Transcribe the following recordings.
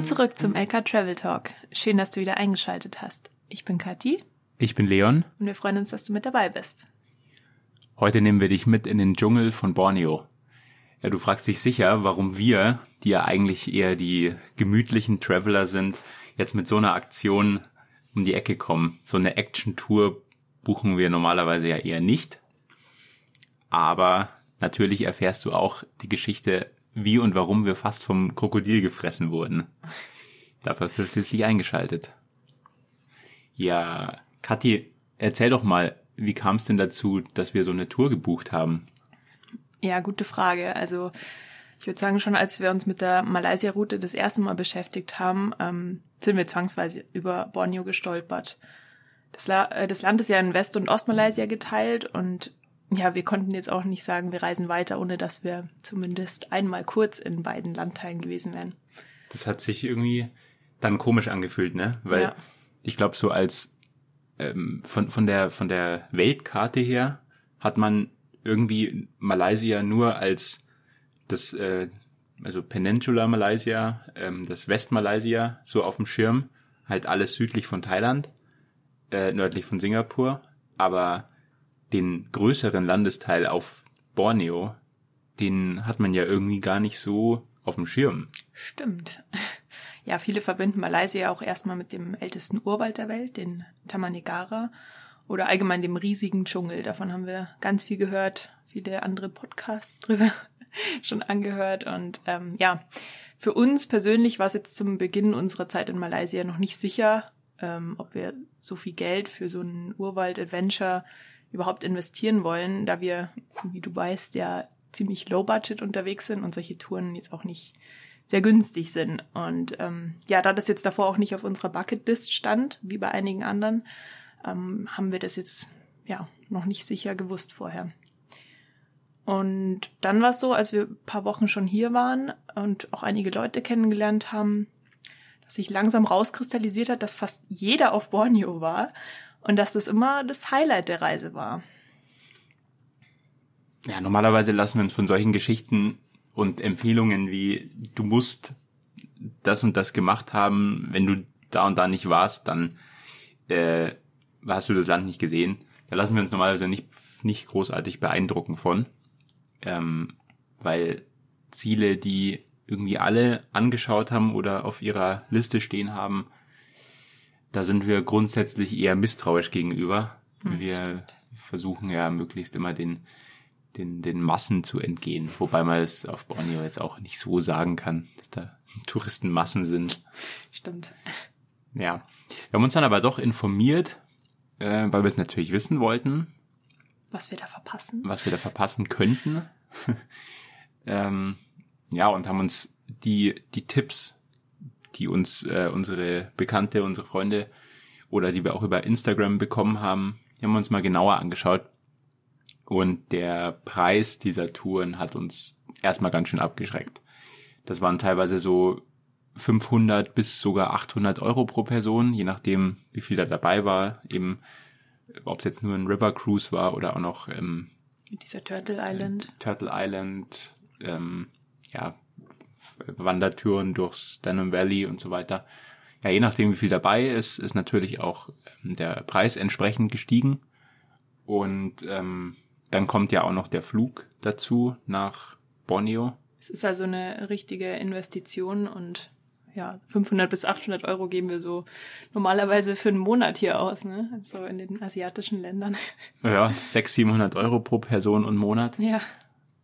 Willkommen zurück zum LK Travel Talk. Schön, dass du wieder eingeschaltet hast. Ich bin Kathi. Ich bin Leon. Und wir freuen uns, dass du mit dabei bist. Heute nehmen wir dich mit in den Dschungel von Borneo. Ja, du fragst dich sicher, warum wir, die ja eigentlich eher die gemütlichen Traveler sind, jetzt mit so einer Aktion um die Ecke kommen. So eine Action-Tour buchen wir normalerweise ja eher nicht. Aber natürlich erfährst du auch die Geschichte, wie und warum wir fast vom Krokodil gefressen wurden. Dafür hast du schließlich eingeschaltet. Ja, Kathi, erzähl doch mal, wie kam es denn dazu, dass wir so eine Tour gebucht haben? Ja, gute Frage. Also ich würde sagen, schon als wir uns mit der Malaysia-Route das erste Mal beschäftigt haben, ähm, sind wir zwangsweise über Borneo gestolpert. Das, La äh, das Land ist ja in West- und Ostmalaysia geteilt und ja, wir konnten jetzt auch nicht sagen, wir reisen weiter, ohne dass wir zumindest einmal kurz in beiden Landteilen gewesen wären. Das hat sich irgendwie dann komisch angefühlt, ne? Weil ja. ich glaube, so als ähm, von, von der von der Weltkarte her hat man irgendwie Malaysia nur als das äh, also Peninsula Malaysia, ähm, das Westmalaysia so auf dem Schirm, halt alles südlich von Thailand, äh, nördlich von Singapur, aber den größeren Landesteil auf Borneo, den hat man ja irgendwie gar nicht so auf dem Schirm. Stimmt. Ja, viele verbinden Malaysia auch erstmal mit dem ältesten Urwald der Welt, den Tamanegara, oder allgemein dem riesigen Dschungel. Davon haben wir ganz viel gehört, viele andere Podcasts drüber schon angehört. Und ähm, ja, für uns persönlich war es jetzt zum Beginn unserer Zeit in Malaysia noch nicht sicher, ähm, ob wir so viel Geld für so ein Urwald-Adventure überhaupt investieren wollen, da wir, wie du weißt, ja ziemlich low budget unterwegs sind und solche Touren jetzt auch nicht sehr günstig sind. Und ähm, ja, da das jetzt davor auch nicht auf unserer Bucketlist stand, wie bei einigen anderen, ähm, haben wir das jetzt ja noch nicht sicher gewusst vorher. Und dann war es so, als wir ein paar Wochen schon hier waren und auch einige Leute kennengelernt haben, dass sich langsam rauskristallisiert hat, dass fast jeder auf Borneo war und dass das immer das Highlight der Reise war. Ja, normalerweise lassen wir uns von solchen Geschichten und Empfehlungen wie du musst das und das gemacht haben, wenn du da und da nicht warst, dann äh, hast du das Land nicht gesehen. Da lassen wir uns normalerweise nicht, nicht großartig beeindrucken von, ähm, weil Ziele, die irgendwie alle angeschaut haben oder auf ihrer Liste stehen haben, da sind wir grundsätzlich eher misstrauisch gegenüber. Hm, wir stimmt. versuchen ja möglichst immer den, den, den Massen zu entgehen. Wobei man es auf Borneo jetzt auch nicht so sagen kann, dass da Touristenmassen sind. Stimmt. Ja. Wir haben uns dann aber doch informiert, äh, weil wir es natürlich wissen wollten. Was wir da verpassen. Was wir da verpassen könnten. ähm, ja, und haben uns die, die Tipps die uns äh, unsere Bekannte, unsere Freunde oder die wir auch über Instagram bekommen haben, die haben wir uns mal genauer angeschaut. Und der Preis dieser Touren hat uns erstmal ganz schön abgeschreckt. Das waren teilweise so 500 bis sogar 800 Euro pro Person, je nachdem, wie viel da dabei war. Eben, ob es jetzt nur ein River Cruise war oder auch noch ähm, dieser Turtle Island. Turtle Island, ähm, ja, Wandertouren durchs Denham Valley und so weiter. Ja, je nachdem, wie viel dabei ist, ist natürlich auch ähm, der Preis entsprechend gestiegen. Und ähm, dann kommt ja auch noch der Flug dazu nach Borneo. Es ist also eine richtige Investition und ja, 500 bis 800 Euro geben wir so normalerweise für einen Monat hier aus, ne? So in den asiatischen Ländern. Ja, 600, 700 Euro pro Person und Monat. Ja.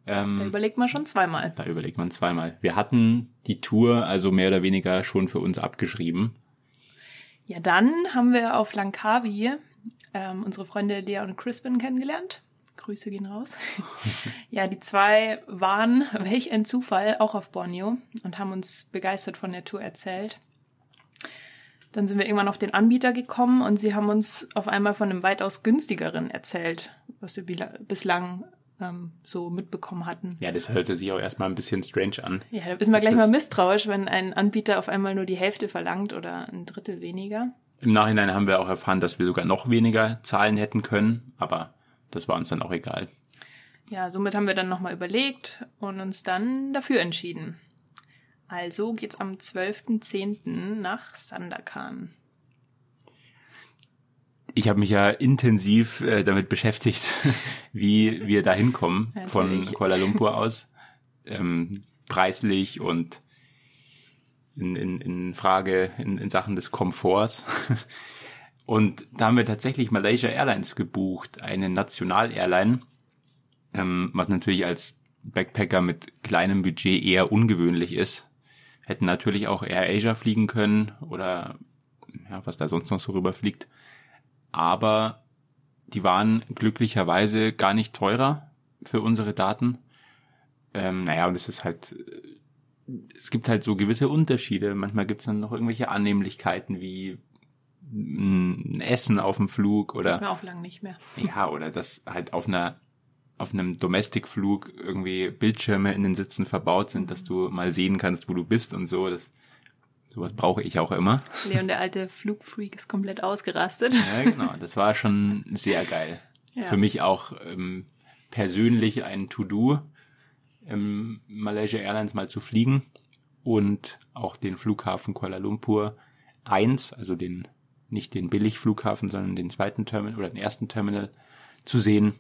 Ähm, da überlegt man schon zweimal. Da überlegt man zweimal. Wir hatten die Tour also mehr oder weniger schon für uns abgeschrieben. Ja, dann haben wir auf Langkawi ähm, unsere Freunde Lea und Crispin kennengelernt. Grüße gehen raus. ja, die zwei waren, welch ein Zufall, auch auf Borneo und haben uns begeistert von der Tour erzählt. Dann sind wir irgendwann auf den Anbieter gekommen und sie haben uns auf einmal von einem weitaus günstigeren erzählt, was wir bislang ähm, so mitbekommen hatten. Ja, das hörte sich auch erstmal ein bisschen strange an. Ja, da ist man gleich mal misstrauisch, wenn ein Anbieter auf einmal nur die Hälfte verlangt oder ein Drittel weniger. Im Nachhinein haben wir auch erfahren, dass wir sogar noch weniger zahlen hätten können, aber das war uns dann auch egal. Ja, somit haben wir dann nochmal überlegt und uns dann dafür entschieden. Also geht's am 12.10. nach Sandakan. Ich habe mich ja intensiv äh, damit beschäftigt, wie wir da hinkommen Ja, von. Kuala Lumpur aus. Ähm, preislich und in, in, in Frage in, in Sachen des Komforts. Und da haben wir tatsächlich Malaysia Airlines gebucht, eine National-Airline, ähm, was natürlich als Backpacker mit kleinem Budget eher ungewöhnlich ist. Hätten natürlich auch Air Asia fliegen können oder ja, was da sonst noch so rüberfliegt. Aber die waren glücklicherweise gar nicht teurer für unsere Daten. Ähm, naja, und es ist halt, äh, es gibt halt so gewisse Unterschiede. Manchmal gibt's dann noch irgendwelche Annehmlichkeiten wie ein Essen auf dem Flug oder War auch lang nicht mehr. ja, oder dass halt auf einer auf einem Domestic-Flug irgendwie Bildschirme in den Sitzen verbaut sind, dass du mal sehen kannst, wo du bist und so. Das sowas brauche ich auch immer. Leon, der alte Flugfreak, ist komplett ausgerastet. Ja, genau. Das war schon sehr geil. Ja. Für mich auch ähm, persönlich ein To-Do, ähm, Malaysia Airlines mal zu fliegen und auch den Flughafen Kuala Lumpur 1, also den nicht den Billigflughafen, sondern den zweiten Terminal oder den ersten Terminal zu sehen.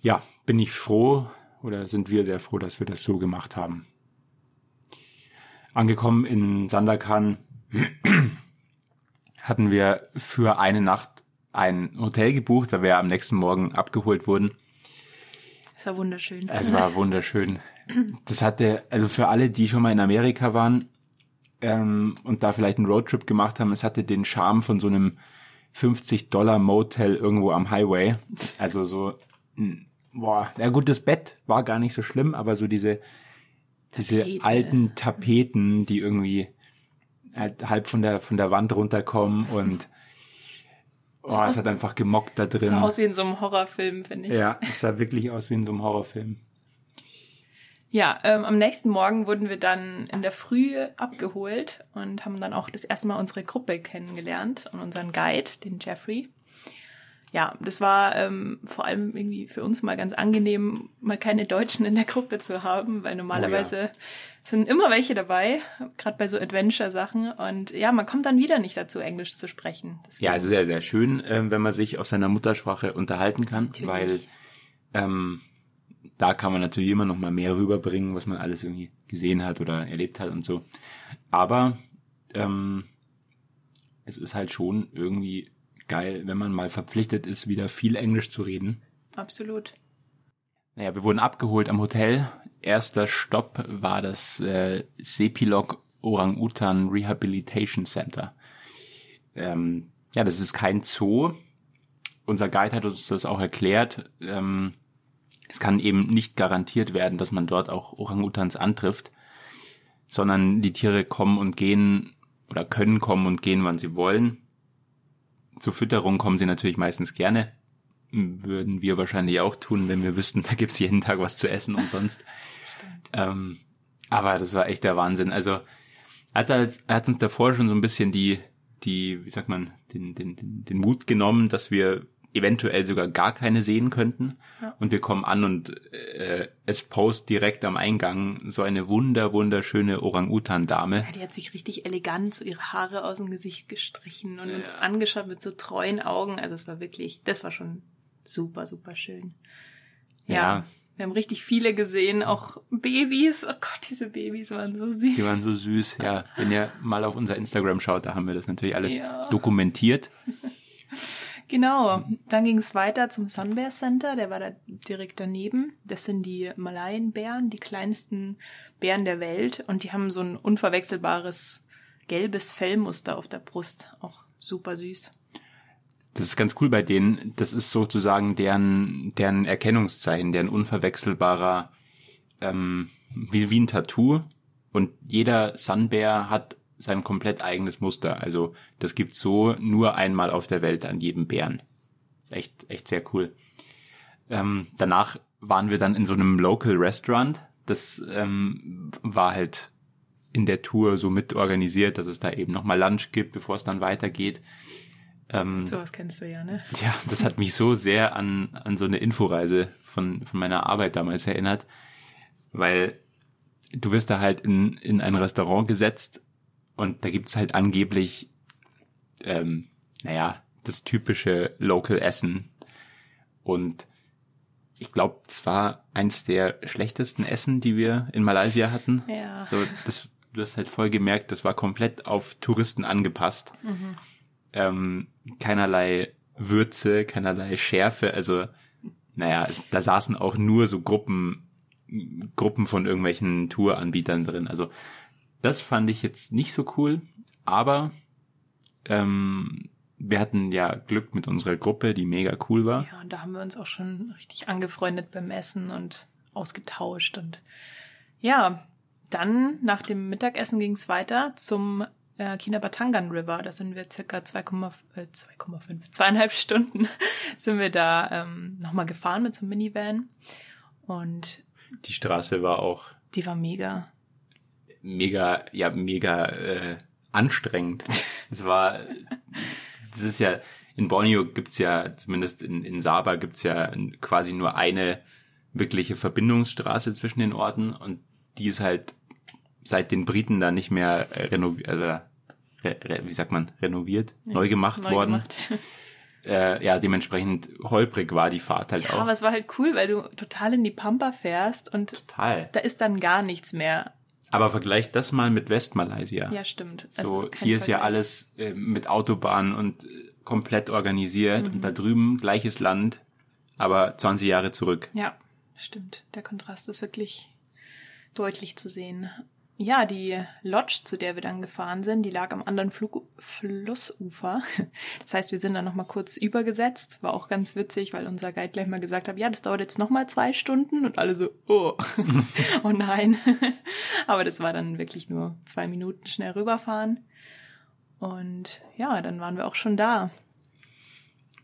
Ja, bin ich froh oder sind wir sehr froh, dass wir das so gemacht haben. Angekommen in Sandakan hatten wir für eine Nacht ein Hotel gebucht, weil wir am nächsten Morgen abgeholt wurden. Das war wunderschön. Es war wunderschön. Das hatte, also für alle, die schon mal in Amerika waren ähm, und da vielleicht einen Roadtrip gemacht haben, es hatte den Charme von so einem 50 Dollar Motel irgendwo am Highway. Also so, boah, ja gut, das Bett war gar nicht so schlimm, aber so diese, diese Tapete. alten Tapeten, die irgendwie halt halb von der, von der Wand runterkommen und oh, es hat einfach gemockt da drin. sah aus wie in so einem Horrorfilm, finde ich. Ja, es sah wirklich aus wie in so einem Horrorfilm. Ja, ähm, am nächsten Morgen wurden wir dann in der Früh abgeholt und haben dann auch das erste Mal unsere Gruppe kennengelernt und unseren Guide, den Jeffrey. Ja, das war ähm, vor allem irgendwie für uns mal ganz angenehm, mal keine Deutschen in der Gruppe zu haben, weil normalerweise sind immer welche dabei, gerade bei so Adventure-Sachen. Und ja, man kommt dann wieder nicht dazu, Englisch zu sprechen. Deswegen- Ja, also sehr, sehr schön, ähm, wenn man sich auf seiner Muttersprache unterhalten kann, Natürlich. weil ähm, da kann man natürlich immer noch mal mehr rüberbringen, was man alles irgendwie gesehen hat oder erlebt hat und so. Aber ähm, es ist halt schon irgendwie geil, wenn man mal verpflichtet ist, wieder viel Englisch zu reden. absolut. Naja, wir wurden abgeholt am Hotel. Erster Stopp war das äh, Sepilok Orang-Utan Rehabilitation Center. Ähm, ja, das ist kein Zoo. Unser Guide hat uns das auch erklärt. Ähm, es kann eben nicht garantiert werden, dass man dort auch Orang-Utans antrifft, sondern die Tiere kommen und gehen oder können kommen und gehen, wann sie wollen. Zur Fütterung kommen sie natürlich meistens gerne würden wir wahrscheinlich auch tun, wenn wir wüssten, da gibt's jeden Tag was zu essen umsonst. ähm, aber das war echt der Wahnsinn. Also hat, er hat uns davor schon so ein bisschen die, die, wie sagt man, den, den, den, den Mut genommen, dass wir eventuell sogar gar keine sehen könnten. Ja. Und wir kommen an und äh, es post direkt am Eingang so eine wunder, wunderschöne Orang-Utan-Dame. Ja, die hat sich richtig elegant so ihre Haare aus dem Gesicht gestrichen und uns angeschaut mit so treuen Augen. Also es war wirklich, das war schon super, super schön. Ja. Ja. Wir haben richtig viele gesehen, auch Babys. Oh Gott, diese Babys waren so süß. Die waren so süß. Ja, wenn ihr mal auf unser Instagram schaut, da haben wir das natürlich alles Ja. dokumentiert. Genau. Dann ging es weiter zum Sunbear Center, der war da direkt daneben. Das sind die Malayenbären, die kleinsten Bären der Welt. Und die haben so ein unverwechselbares gelbes Fellmuster auf der Brust. Auch super süß. Das ist ganz cool bei denen. Das ist sozusagen deren, deren Erkennungszeichen, deren unverwechselbarer, ähm, wie, wie ein Tattoo. Und jeder Sunbear hat sein komplett eigenes Muster. Also das gibt's so nur einmal auf der Welt an jedem Bären. Ist echt, echt sehr cool. Ähm, danach waren wir dann in so einem Local Restaurant. Das ähm, war halt in der Tour so mit organisiert, dass es da eben nochmal Lunch gibt, bevor es dann weitergeht. Ähm, Sowas kennst du ja, ne? ja, das hat mich so sehr an, an so eine Inforeise von, von meiner Arbeit damals erinnert, weil du wirst da halt in, in ein Restaurant gesetzt und da gibt's halt angeblich, ähm, naja, das typische Local Essen. Und ich glaube, es war eins der schlechtesten Essen, die wir in Malaysia hatten. Ja. So, das, du hast halt voll gemerkt, das war komplett auf Touristen angepasst. Ähm, keinerlei Würze, keinerlei Schärfe. Also, naja, es, da saßen auch nur so Gruppen, Gruppen von irgendwelchen Touranbietern drin. Also, das fand ich jetzt nicht so cool, aber ähm, wir hatten ja Glück mit unserer Gruppe, die mega cool war. Ja, und da haben wir uns auch schon richtig angefreundet beim Essen und ausgetauscht. Und ja, dann nach dem Mittagessen ging es weiter zum äh, Kinabatangan River. Da sind wir circa 2,5, äh, 2,5, zweieinhalb Stunden sind wir da ähm, nochmal gefahren mit so einem Minivan. Und Die Straße war auch die war mega. Mega, ja, mega äh, anstrengend. Es war, das ist ja, in Borneo gibt's ja, zumindest in, in Sabah gibt's ja quasi nur eine wirkliche Verbindungsstraße zwischen den Orten und die ist halt seit den Briten da nicht mehr renoviert, äh, re, re, wie sagt man, renoviert, neu gemacht Neu worden. gemacht. Äh, ja, dementsprechend holprig war die Fahrt halt Ja, auch. aber es war halt cool, weil du total in die Pampa fährst und Total. da ist dann gar nichts mehr. Aber vergleich das mal mit Westmalaysia. Ja, stimmt. So, Also kein hier ist ja alles äh, mit Autobahnen und äh, komplett organisiert und Mhm. da drüben gleiches Land, aber 20 Jahre zurück. Ja, stimmt. Der Kontrast ist wirklich deutlich zu sehen. Ja, die Lodge, zu der wir dann gefahren sind, die lag am anderen Flug Flussufer. Das heißt, wir sind dann nochmal kurz übergesetzt. War auch ganz witzig, weil unser Guide gleich mal gesagt hat, ja, das dauert jetzt nochmal zwei Stunden. Und alle so, oh, oh nein. Aber das war dann wirklich nur zwei Minuten schnell rüberfahren. Und ja, dann waren wir auch schon da.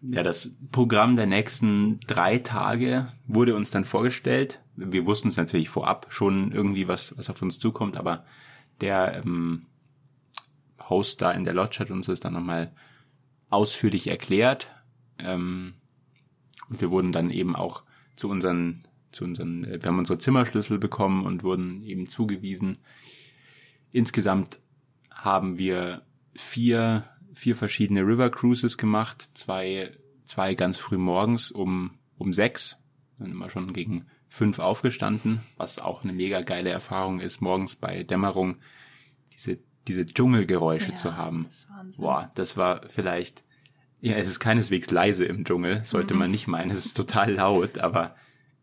Ja, das Programm der nächsten drei Tage wurde uns dann vorgestellt. Wir wussten es natürlich vorab schon irgendwie, was, was auf uns zukommt, aber der ähm, Host da in der Lodge hat uns das dann nochmal ausführlich erklärt. Ähm, und wir wurden dann eben auch zu unseren, zu unseren, äh, wir haben unsere Zimmerschlüssel bekommen und wurden eben zugewiesen. Insgesamt haben wir vier, vier verschiedene River Cruises gemacht, zwei, zwei ganz früh morgens um, um sechs, dann immer schon gegen fünf aufgestanden, was auch eine mega geile Erfahrung ist, morgens bei Dämmerung diese, diese Dschungelgeräusche Ja, zu haben. das. Boah, das war vielleicht, ja, es ist keineswegs leise im Dschungel, sollte man nicht meinen, es ist total laut, aber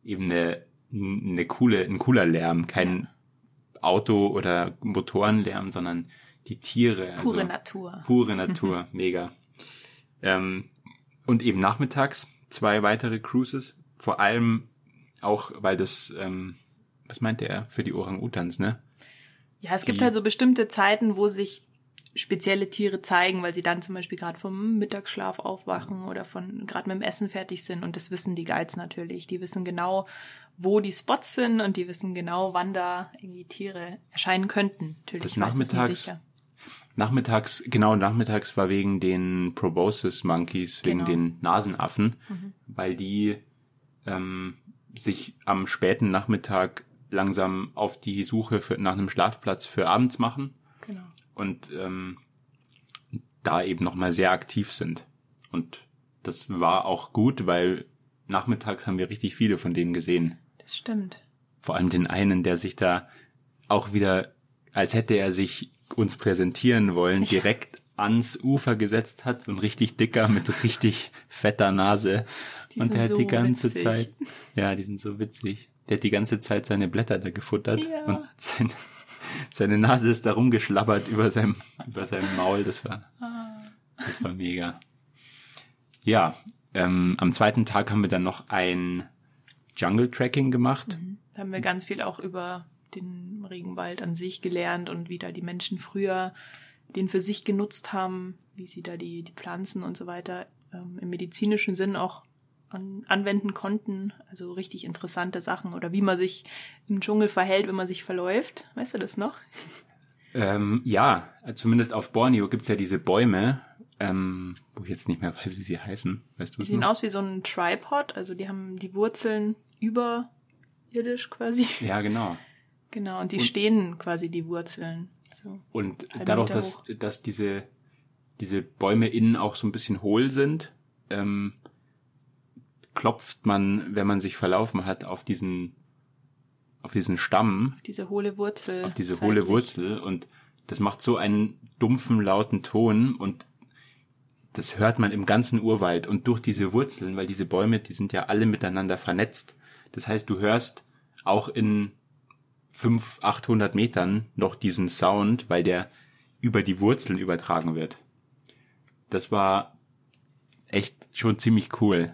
eben eine, eine coole, ein cooler Lärm, kein Auto- oder Motorenlärm, sondern die Tiere. Pure also, Natur. Pure Natur, mega. Ähm, und eben nachmittags zwei weitere Cruises, vor allem auch, weil das, ähm, was meint er, für die Orang-Utans, ne? Ja, es gibt die- halt so bestimmte Zeiten, wo sich spezielle Tiere zeigen, weil sie dann zum Beispiel gerade vom Mittagsschlaf aufwachen oder von gerade mit dem Essen fertig sind. Und das wissen die Guides natürlich. Die wissen genau, wo die Spots sind und die wissen genau, wann da irgendwie Tiere erscheinen könnten. Natürlich Das nachmittags- sicher. Nachmittags, genau, nachmittags war wegen den Proboscis Monkeys, wegen Genau. den Nasenaffen, weil die ähm, sich am späten Nachmittag langsam auf die Suche für, nach einem Schlafplatz für abends machen Genau. und ähm, da eben nochmal sehr aktiv sind. Und das war auch gut, weil nachmittags haben wir richtig viele von denen gesehen. Das stimmt. Vor allem den einen, der sich da auch wieder, als hätte er sich uns präsentieren wollen, direkt ans Ufer gesetzt hat, so ein richtig dicker mit richtig fetter Nase. Die und der hat so die ganze witzig. Zeit, ja, die sind so witzig. Der hat die ganze Zeit seine Blätter da gefuttert Ja. und sein, seine Nase ist da rumgeschlabbert über seinem, über seinem Maul. Das war, das war mega. Ja, ähm, am zweiten Tag haben wir dann noch ein Jungle Tracking gemacht. Da haben wir ganz viel auch über den Regenwald an sich gelernt und wie da die Menschen früher den für sich genutzt haben, wie sie da die, die Pflanzen und so weiter ähm, im medizinischen Sinn auch an, anwenden konnten. Also richtig interessante Sachen. Oder wie man sich im Dschungel verhält, wenn man sich verläuft. Weißt du das noch? Ähm, ja, zumindest auf Borneo gibt's ja diese Bäume, ähm, wo ich jetzt nicht mehr weiß, wie sie heißen. Weißt du Die sehen noch? aus wie so ein Tripod. Also die haben die Wurzeln überirdisch quasi. Ja, genau. Genau, und die und, stehen quasi die Wurzeln. So und dadurch, dass, dass diese, diese Bäume innen auch so ein bisschen hohl sind, ähm, klopft man, wenn man sich verlaufen hat, auf diesen, auf diesen Stamm. Auf diese hohle Wurzel. Auf diese zeitlich. hohle Wurzel und das macht so einen dumpfen, lauten Ton und das hört man im ganzen Urwald und durch diese Wurzeln, weil diese Bäume, die sind ja alle miteinander vernetzt. Das heißt, du hörst auch in fünf, achthundert Metern noch diesen Sound, weil der über die Wurzeln übertragen wird. Das war echt schon ziemlich cool.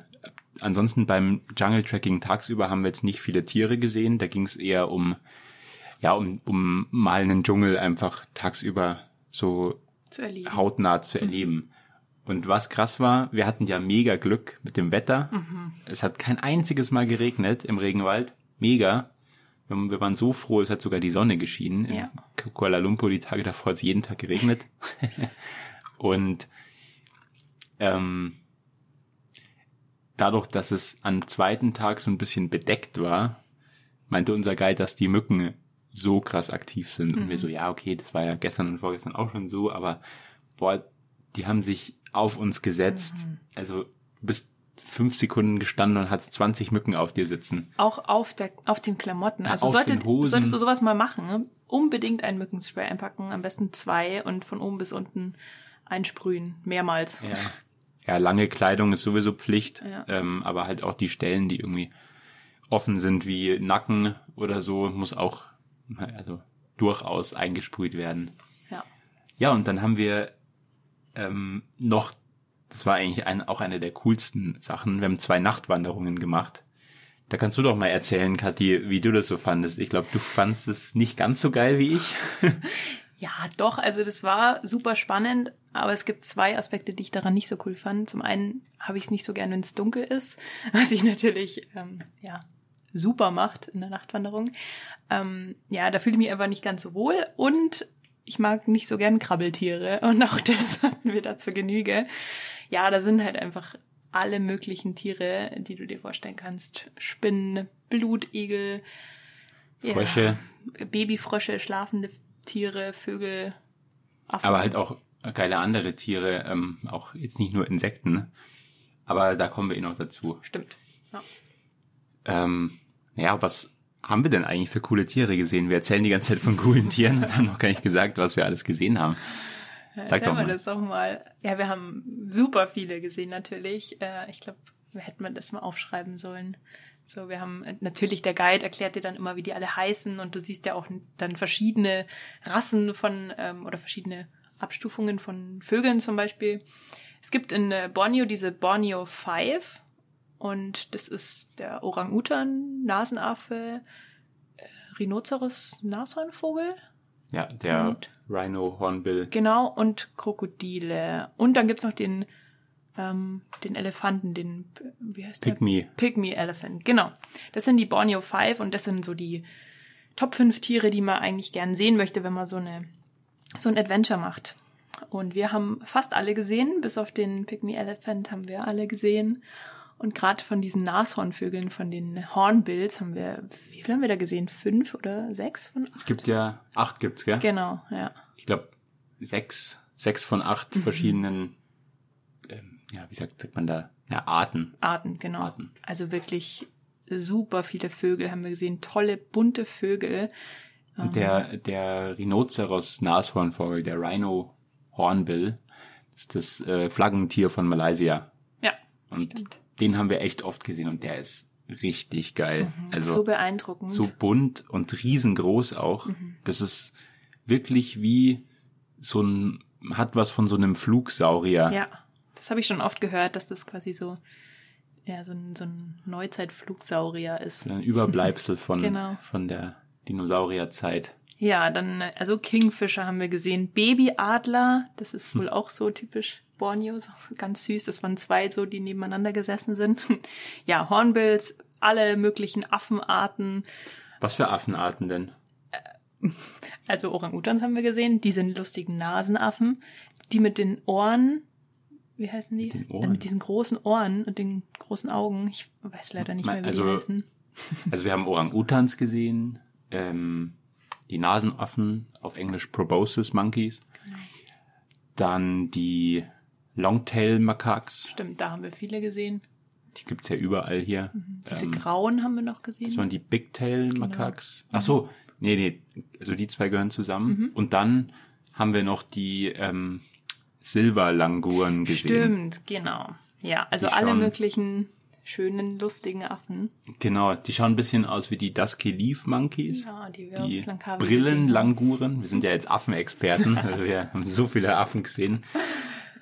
Ansonsten beim Jungle Tracking tagsüber haben wir jetzt nicht viele Tiere gesehen. Da ging es eher um, ja, um, um mal einen Dschungel einfach tagsüber so zu hautnah zu mhm. erleben. Mhm. Und was krass war, wir hatten ja mega Glück mit dem Wetter. Mhm. Es hat kein einziges Mal geregnet im Regenwald. Mega. Wir waren so froh, es hat sogar die Sonne geschienen. In ja. Kuala Lumpur die Tage davor hat es jeden Tag geregnet. und ähm, dadurch, dass es am zweiten Tag so ein bisschen bedeckt war, meinte unser Guide, dass die Mücken so krass aktiv sind. Mhm. Und wir mhm. so, ja, okay, das war ja gestern und vorgestern auch schon so, aber boah, die haben sich auf uns gesetzt. Mhm. Also du bist fünf Sekunden gestanden und hattest 20 Mücken auf dir sitzen. Auch auf der, auf den Klamotten. Also ja, solltet, solltest du sowas mal machen, ne? unbedingt ein Mückenspray einpacken, am besten zwei und von oben bis unten einsprühen, mehrmals. Ja ja, lange Kleidung ist sowieso Pflicht, ja. ähm, aber halt auch die Stellen, die irgendwie offen sind, wie Nacken oder so, muss auch also durchaus eingesprüht werden. Ja. Ja, und dann haben wir ähm, noch, das war eigentlich ein, auch eine der coolsten Sachen, wir haben zwei Nachtwanderungen gemacht. Da kannst du doch mal erzählen, Kathi, wie du das so fandest. Ich glaube, du fandest es nicht ganz so geil wie ich. Ja, doch, also das war super spannend, aber es gibt zwei Aspekte, die ich daran nicht so cool fand. Zum einen habe ich es nicht so gern, wenn es dunkel ist, was ich natürlich ähm, ja super macht in der Nachtwanderung. Ähm, ja, da fühle ich mich einfach nicht ganz so wohl und ich mag nicht so gern Krabbeltiere und auch das hatten wir da zur Genüge. Ja, da sind halt einfach alle möglichen Tiere, die du dir vorstellen kannst. Spinnen, Blutegel, Frösche, ja, Babyfrösche, schlafende Tiere, Vögel, Affen. Aber halt auch geile andere Tiere, ähm, auch jetzt nicht nur Insekten. Ne? Aber da kommen wir eh noch dazu. Stimmt. Ja. Ähm, ja, was haben wir denn eigentlich für coole Tiere gesehen? Wir erzählen die ganze Zeit von coolen Tieren und haben noch gar nicht gesagt, was wir alles gesehen haben. Sag doch mal. das doch mal. Ja, wir haben super viele gesehen natürlich. Äh, ich glaube, wir hätten das mal aufschreiben sollen. So, wir haben natürlich der Guide erklärt dir dann immer, wie die alle heißen und du siehst ja auch dann verschiedene Rassen von ähm, oder verschiedene Abstufungen von Vögeln zum Beispiel. Es gibt in äh, Borneo diese Borneo 5 und das ist der Orang-Utan, Nasenaffe, äh, Rhinoceros, Nashornvogel. Ja, der und, Rhino Hornbill. Genau, und Krokodile. Und dann gibt's noch den ähm, den Elefanten, den, wie heißt Pygmy. der? Pygmy Elephant, genau. Das sind die Borneo 5 und das sind so die Top 5 Tiere, die man eigentlich gern sehen möchte, wenn man so eine, so ein Adventure macht. Und wir haben fast alle gesehen, bis auf den Pygmy Elephant haben wir alle gesehen. Und gerade von diesen Nashornvögeln, von den Hornbills haben wir, wie viel haben wir da gesehen? Fünf oder sechs von acht? Es gibt ja, acht gibt's, gell? Genau, ja. Ich glaube, sechs, sechs von acht mhm. verschiedenen ähm, ja, wie sagt, sagt man da? Ja, Arten. Arten, genau. Arten. Also wirklich super viele Vögel haben wir gesehen, tolle, bunte Vögel. Und der, ähm, der Rhinoceros-Nashornvogel, der Rhino Hornbill, ist das äh, Flaggentier von Malaysia. Ja. Und stimmt. Den haben wir echt oft gesehen und der ist richtig geil. Mhm, also so beeindruckend. So bunt und riesengroß auch. Mhm. Das ist wirklich wie so ein, hat was von so einem Flugsaurier. Ja. Das habe ich schon oft gehört, dass das quasi so, ja, so ein, so ein Neuzeitflugsaurier ist. Ein Überbleibsel von, genau. von der Dinosaurierzeit. Ja, dann, also Kingfisher haben wir gesehen. Babyadler, das ist wohl auch so typisch Borneo, so ganz süß. Das waren zwei so, die nebeneinander gesessen sind. ja, Hornbills, alle möglichen Affenarten. Was für Affenarten denn? Also Orang-Utans haben wir gesehen, die sind lustigen Nasenaffen, die mit den Ohren wie heißen die? Mit, äh, mit diesen großen Ohren und den großen Augen. Ich weiß leider nicht mehr, wie also, die heißen. Also wir haben Orang-Utans gesehen, ähm, die Nasenaffen, auf Englisch Proboscis Monkeys. Dann die Longtail Macaques, Stimmt, da haben wir viele gesehen. die gibt's ja überall hier. Diese Ähm, grauen haben wir noch das gesehen. waren die Bigtail Macaques. Ach so, nee, nee, also die zwei gehören zusammen. Und dann haben wir noch die ähm, Silberlanguren gesehen. Stimmt, genau. Ja, also Die alle schauen- möglichen schönen, lustigen Affen. Genau, die schauen ein bisschen aus wie die Dusky Leaf Monkeys. Ja, die wir die. Brillenlanguren. Wir sind ja jetzt Affenexperten, also wir haben so viele Affen gesehen.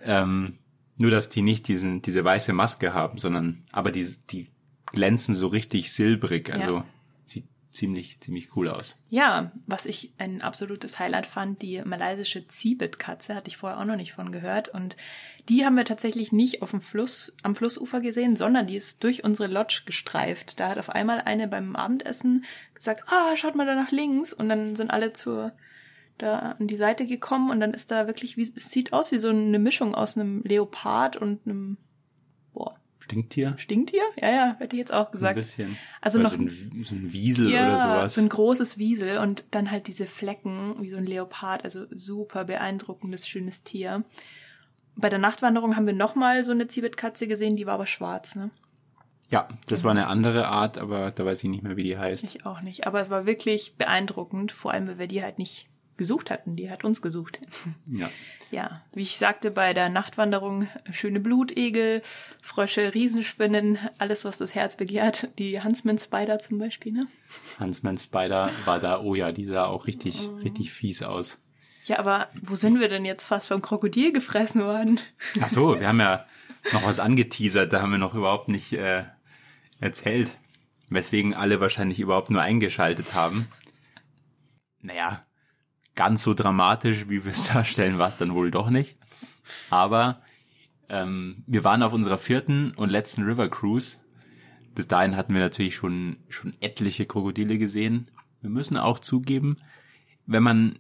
Ähm, nur, dass die nicht diesen, diese weiße Maske haben, sondern, aber die, die glänzen so richtig silbrig, also Ja. sieht ziemlich, ziemlich cool aus. Ja, was ich ein absolutes Highlight fand, die malaysische Zibet-Katze, hatte ich vorher auch noch nicht von gehört. Und die haben wir tatsächlich nicht auf dem Fluss, am Flussufer gesehen, sondern die ist durch unsere Lodge gestreift. Da hat auf einmal eine beim Abendessen gesagt, ah, schaut mal da nach links. Und dann sind alle zur, da an die Seite gekommen und dann ist da wirklich, wie, es sieht aus wie so eine Mischung aus einem Leopard und einem, boah, Stinktier? Stinktier? Ja, ja, hätte ich jetzt auch So ein gesagt. bisschen. Also Oder noch- so ein, so ein Wiesel ja, oder sowas. so ein großes Wiesel und dann halt diese Flecken wie so ein Leopard, also super beeindruckendes, schönes Tier. Bei der Nachtwanderung haben wir nochmal so eine Zibetkatze gesehen, die war aber schwarz, ne? ja, das war eine andere Art, aber da weiß ich nicht mehr, wie die heißt. Ich auch nicht. Aber es war wirklich beeindruckend, vor allem, weil wir die halt nicht gesucht hatten. Die hat uns gesucht. Ja. Ja, wie ich sagte, bei der Nachtwanderung schöne Blutegel, Frösche, Riesenspinnen, alles, was das Herz begehrt. Die Huntsman Spider zum Beispiel, ne? Huntsman Spider war da, oh ja, die sah auch richtig, richtig fies aus. Ja, aber wo sind wir denn jetzt fast vom Krokodil gefressen worden? Ach so, wir haben ja noch was angeteasert, da haben wir noch überhaupt nicht äh, erzählt, weswegen alle wahrscheinlich überhaupt nur eingeschaltet haben. Naja, ganz so dramatisch, wie wir es darstellen, war es dann wohl doch nicht. Aber ähm, wir waren auf unserer vierten und letzten River Cruise. Bis dahin hatten wir natürlich schon, schon etliche Krokodile gesehen. Wir müssen auch zugeben, wenn man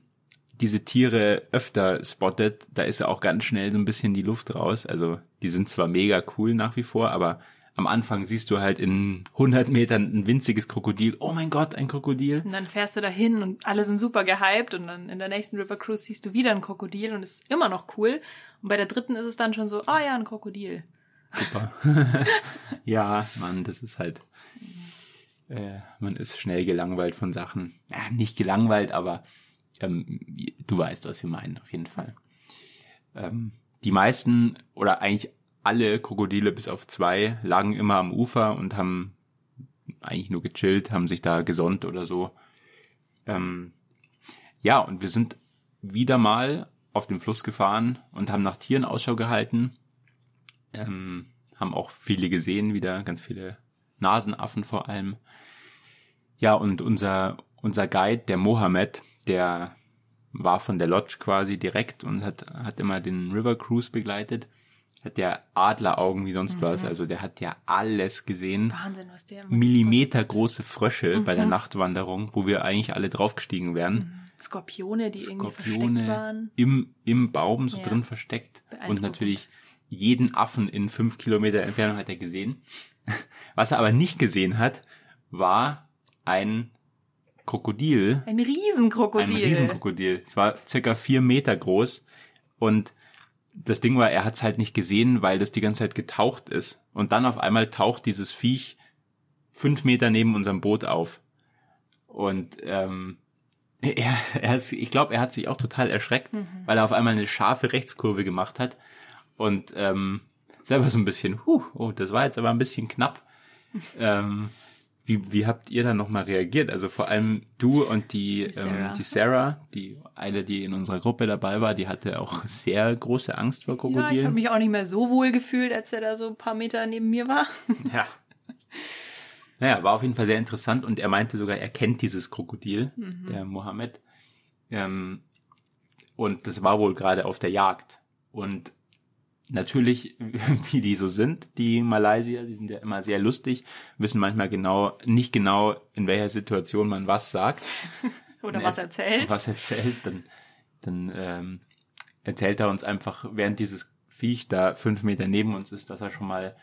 diese Tiere öfter spottet, da ist ja auch ganz schnell so ein bisschen die Luft raus. Also die sind zwar mega cool nach wie vor, aber am Anfang siehst du halt in 100 Metern ein winziges Krokodil. Oh mein Gott, ein Krokodil. Und dann fährst du dahin und alle sind super gehypt und dann in der nächsten River Cruise siehst du wieder ein Krokodil und ist immer noch cool. Und bei der dritten ist es dann schon so, ah ja, ein Krokodil. Super. ja, Mann, das ist halt, äh, man ist schnell gelangweilt von Sachen. Ja, nicht gelangweilt, aber ähm, du weißt, was wir meinen, auf jeden Fall. Ähm, die meisten oder eigentlich alle Krokodile bis auf zwei lagen immer am Ufer und haben eigentlich nur gechillt, haben sich da gesonnt oder so. Ähm, ja, und wir sind wieder mal auf dem Fluss gefahren und haben nach Tieren Ausschau gehalten. Ähm, haben auch viele gesehen, wieder ganz viele Nasenaffen vor allem. Ja, und unser, unser Guide, der Mohammed, der war von der Lodge quasi direkt und hat, hat immer den River Cruise begleitet. Hat ja Adleraugen wie sonst was, also der hat ja alles gesehen. Wahnsinn, was der Millimeter große Frösche bei der Nachtwanderung, wo wir eigentlich alle draufgestiegen wären. Skorpione, die irgendwie versteckt Skorpione waren. im, im Baum so Ja. drin versteckt. Und natürlich jeden Affen in fünf Kilometer Entfernung hat er gesehen. Was er aber nicht gesehen hat, war ein Krokodil, Ein Riesenkrokodil. ein Riesenkrokodil. Es war circa vier Meter groß und das Ding war, er hat es halt nicht gesehen, weil das die ganze Zeit getaucht ist. Und dann auf einmal taucht dieses Viech fünf Meter neben unserem Boot auf. Und ähm, er, er hat, ich glaube, er hat sich auch total erschreckt, weil er auf einmal eine scharfe Rechtskurve gemacht hat. Und ähm, selber so ein bisschen, huh, oh, das war jetzt aber ein bisschen knapp. ähm, wie, wie habt ihr dann nochmal reagiert? Also vor allem du und die, ähm, Sarah. die Sarah, die eine, die in unserer Gruppe dabei war, die hatte auch sehr große Angst vor Ja, ich Krokodilen. habe mich auch nicht mehr so wohl gefühlt, als er da so ein paar Meter neben mir war. Ja. Naja, war auf jeden Fall sehr interessant und er meinte sogar, er kennt dieses Krokodil, der Mohammed. Ähm, und das war wohl gerade auf der Jagd. Und natürlich, wie die so sind, die Malaysier, die sind ja immer sehr lustig, wissen manchmal genau, nicht genau, in welcher Situation man was sagt. Oder was er- erzählt. Was erzählt, dann, dann ähm, erzählt er uns einfach, während dieses Viech da fünf Meter neben uns ist, dass er schon mal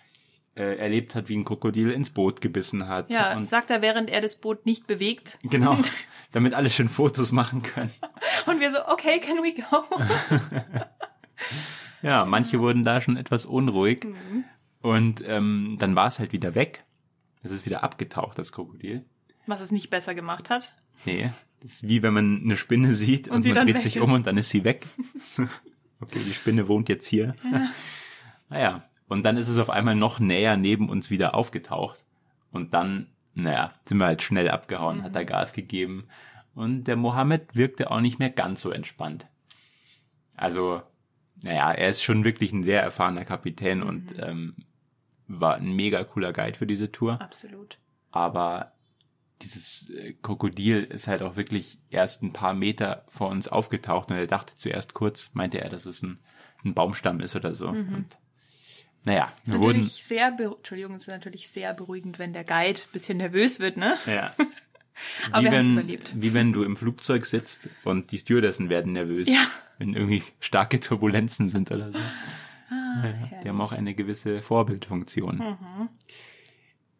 äh, erlebt hat, wie ein Krokodil ins Boot gebissen hat. Ja, und sagt er, während er das Boot nicht bewegt. genau, damit alle schön Fotos machen können. Und wir so, okay, can we go? Ja, manche wurden da schon etwas unruhig. Mhm. Und ähm, dann war es halt wieder weg. Es ist wieder abgetaucht, das Krokodil. Was es nicht besser gemacht hat. Nee, das ist wie wenn man eine Spinne sieht und, Und sie man dreht sich ist. um und dann ist sie weg. okay, die Spinne wohnt jetzt hier. Naja, und dann ist es auf einmal noch näher neben uns wieder aufgetaucht. Und dann, naja, sind wir halt schnell abgehauen, hat er Gas gegeben. Und der Mohammed wirkte auch nicht mehr ganz so entspannt. Also, naja, er ist schon wirklich ein sehr erfahrener Kapitän und ähm, war ein mega cooler Guide für diese Tour Absolut. aber dieses äh, Krokodil ist halt auch wirklich erst ein paar Meter vor uns aufgetaucht und er dachte zuerst kurz, meinte er, dass es ein, ein Baumstamm ist oder so. Und, naja, Ist wir wurden, sehr, Entschuldigung, ist natürlich sehr beruhigend, wenn der Guide ein bisschen nervös wird, ne? ja. Aber wie wir haben's wenn, überlebt. wie wenn du im Flugzeug sitzt und die Stewardessen werden nervös, Ja. Wenn irgendwie starke Turbulenzen sind oder so. ja, die haben auch eine gewisse Vorbildfunktion. Mhm.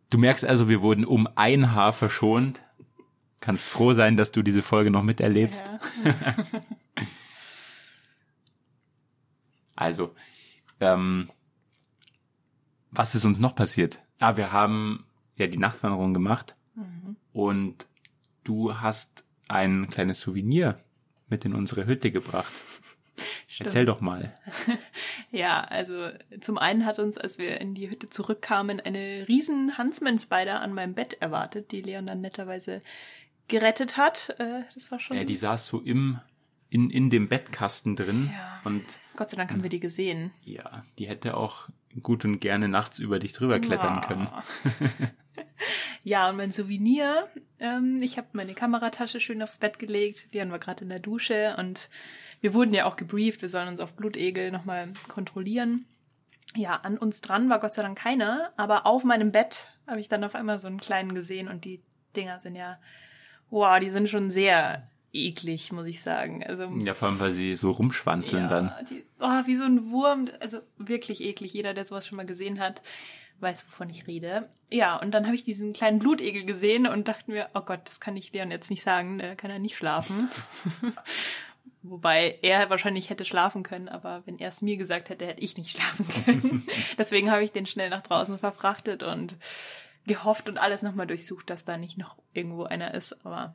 Du merkst also, wir wurden um ein Haar verschont. Kannst froh sein, dass du diese Folge noch miterlebst. Ja. Also, ähm, was ist uns noch passiert? Ah, wir haben ja die Nachtwanderung gemacht und du hast ein kleines Souvenir mit in unsere Hütte gebracht. Erzähl doch mal. Ja, also zum einen hat uns, als wir in die Hütte zurückkamen, eine riesen Huntsman Spider an meinem Bett erwartet, die Leon dann netterweise gerettet hat. Äh, das war schon. Ja, die saß so im, in, in dem Bettkasten drin Ja. und Gott sei Dank haben wir die gesehen. ja, die hätte auch gut und gerne nachts über dich drüber klettern Ah. können. Ja, und mein Souvenir, ähm, ich habe meine Kameratasche schön aufs Bett gelegt, Leon war gerade in der Dusche und wir wurden ja auch gebrieft, wir sollen uns auf Blutegel nochmal kontrollieren. Ja, an uns dran war Gott sei Dank keiner, aber auf meinem Bett habe ich dann auf einmal so einen kleinen gesehen und die Dinger sind ja, wow, die sind schon sehr eklig, muss ich sagen. Also Ja, vor allem, weil sie so rumschwanzeln dann. die, oh, wie so ein Wurm, also wirklich eklig. Jeder, der sowas schon mal gesehen hat, weiß, wovon ich rede. Ja, und dann habe ich diesen kleinen Blutegel gesehen und dachte mir, oh Gott, das kann ich Leon jetzt nicht sagen, da kann er nicht schlafen. Wobei er wahrscheinlich hätte schlafen können, aber wenn er es mir gesagt hätte, hätte ich nicht schlafen können. Deswegen habe ich den schnell nach draußen verfrachtet und gehofft und alles nochmal durchsucht, dass da nicht noch irgendwo einer ist. Aber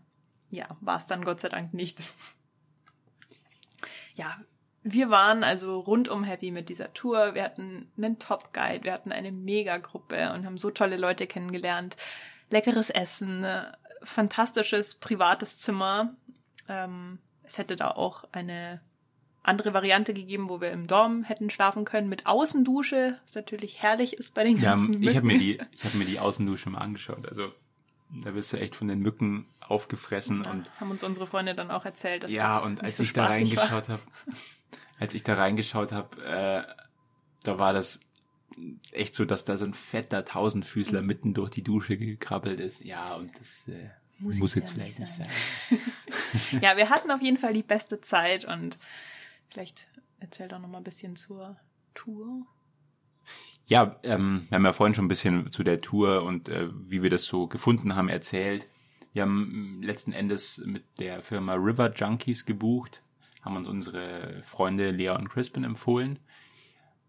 ja, war es dann Gott sei Dank nicht. Ja, wir waren also rundum happy mit dieser Tour. Wir hatten einen Top-Guide, wir hatten eine Mega-Gruppe und haben so tolle Leute kennengelernt. Leckeres Essen, äh, fantastisches privates Zimmer. Ähm, es hätte da auch eine andere Variante gegeben, wo wir im Dorm hätten schlafen können mit Außendusche, was natürlich herrlich ist bei den Ja, ganzen ich habe mir die, ich habe mir die Außendusche mal angeschaut. Also da wirst du echt von den Mücken aufgefressen Ja, und haben uns unsere Freunde dann auch erzählt, dass ja das und nicht als so ich da reingeschaut habe, als ich da reingeschaut habe, äh, da war das echt so, dass da so ein fetter Tausendfüßler Mhm. mitten durch die Dusche gekrabbelt ist. Ja und das äh, Muss muss, jetzt ja vielleicht nicht nicht sein. sein. Ja, wir hatten auf jeden Fall die beste Zeit und vielleicht erzähl doch noch mal ein bisschen zur Tour. Ja, ähm, wir haben ja vorhin schon ein bisschen zu der Tour und äh, wie wir das so gefunden haben erzählt. Wir haben mm, letzten Endes mit der Firma River Junkies gebucht, haben uns unsere Freunde Lea und Crispin empfohlen.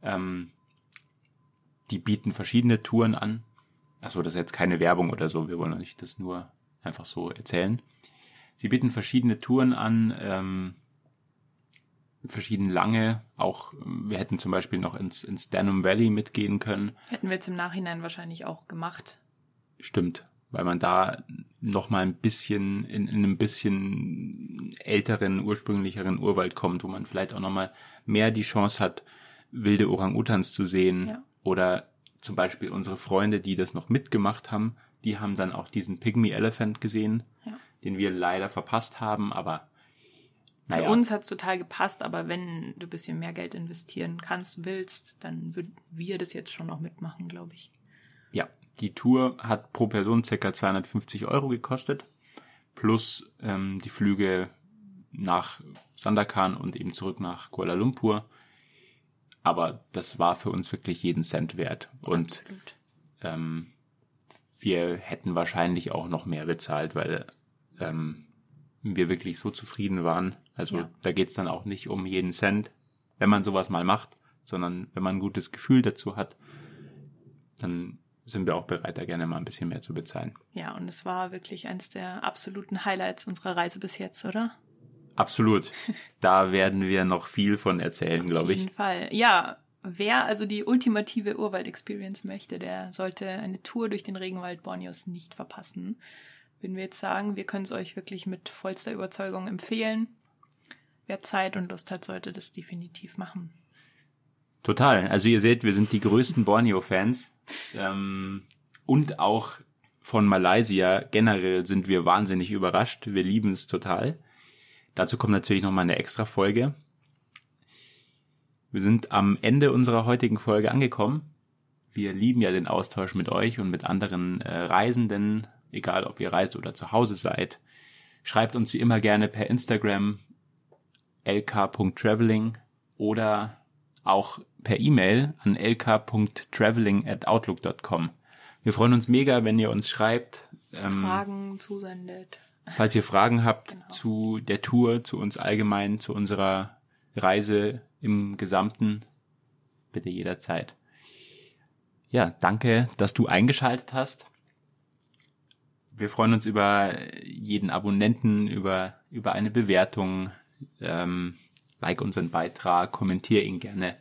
Ähm, die bieten verschiedene Touren an. Achso, das ist jetzt keine Werbung oder so, wir wollen nicht das nur einfach so erzählen. Sie bieten verschiedene Touren an, ähm, verschieden lange. Auch ähm, wir hätten zum Beispiel noch ins, ins Danum Valley mitgehen können. Hätten wir jetzt im Nachhinein wahrscheinlich auch gemacht. Stimmt, weil man da noch mal ein bisschen in, in einem bisschen älteren, ursprünglicheren Urwald kommt, wo man vielleicht auch noch mal mehr die Chance hat, wilde Orang-Utans zu sehen. Ja. Oder zum Beispiel unsere Freunde, die das noch mitgemacht haben, die haben dann auch diesen Pygmy Elephant gesehen, Ja. den wir leider verpasst haben, aber Für naja. uns hat's total gepasst, aber wenn du ein bisschen mehr Geld investieren kannst, willst, dann würden wir das jetzt schon noch mitmachen, glaube ich. Ja, die Tour hat pro Person circa 250 Euro gekostet, plus ähm, die Flüge nach Sandakan und eben zurück nach Kuala Lumpur. aber das war für uns wirklich jeden Cent wert. Und ähm, wir hätten wahrscheinlich auch noch mehr bezahlt, weil ähm, wir wirklich so zufrieden waren. Also Ja. da geht's dann auch nicht um jeden Cent, wenn man sowas mal macht, sondern wenn man ein gutes Gefühl dazu hat, dann sind wir auch bereit, da gerne mal ein bisschen mehr zu bezahlen. Ja, und es war wirklich eins der absoluten Highlights unserer Reise bis jetzt, oder? Absolut. Da werden wir noch viel von erzählen, glaube Auf ich. jeden Fall. Ja, wer also die ultimative Urwald-Experience möchte, der sollte eine Tour durch den Regenwald Borneos nicht verpassen. Würden wir jetzt sagen, wir können es euch wirklich mit vollster Überzeugung empfehlen. Wer Zeit und Lust hat, sollte das definitiv machen. Total. Also ihr seht, wir sind die größten Borneo-Fans. Ähm, und auch von Malaysia generell sind wir wahnsinnig überrascht. Wir lieben es total. Dazu kommt natürlich nochmal eine extra Folge. Wir sind am Ende unserer heutigen Folge angekommen. Wir lieben ja den Austausch mit euch und mit anderen äh, Reisenden, egal ob ihr reist oder zu Hause seid. Schreibt uns wie immer gerne per Instagram lk.traveling oder auch per E-Mail an lk.traveling@outlook.com. Wir freuen uns mega, wenn ihr uns schreibt. Ähm, Fragen zusendet. falls ihr Fragen habt Genau. zu der Tour, zu uns allgemein, zu unserer Reise im Gesamten, bitte jederzeit. Ja, danke, dass du eingeschaltet hast. Wir freuen uns über jeden Abonnenten, über, über eine Bewertung. Ähm, like unseren Beitrag, kommentier ihn gerne,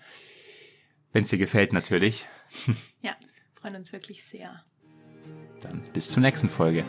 wenn es dir gefällt natürlich. Ja, freuen uns wirklich sehr. Dann bis zur nächsten Folge.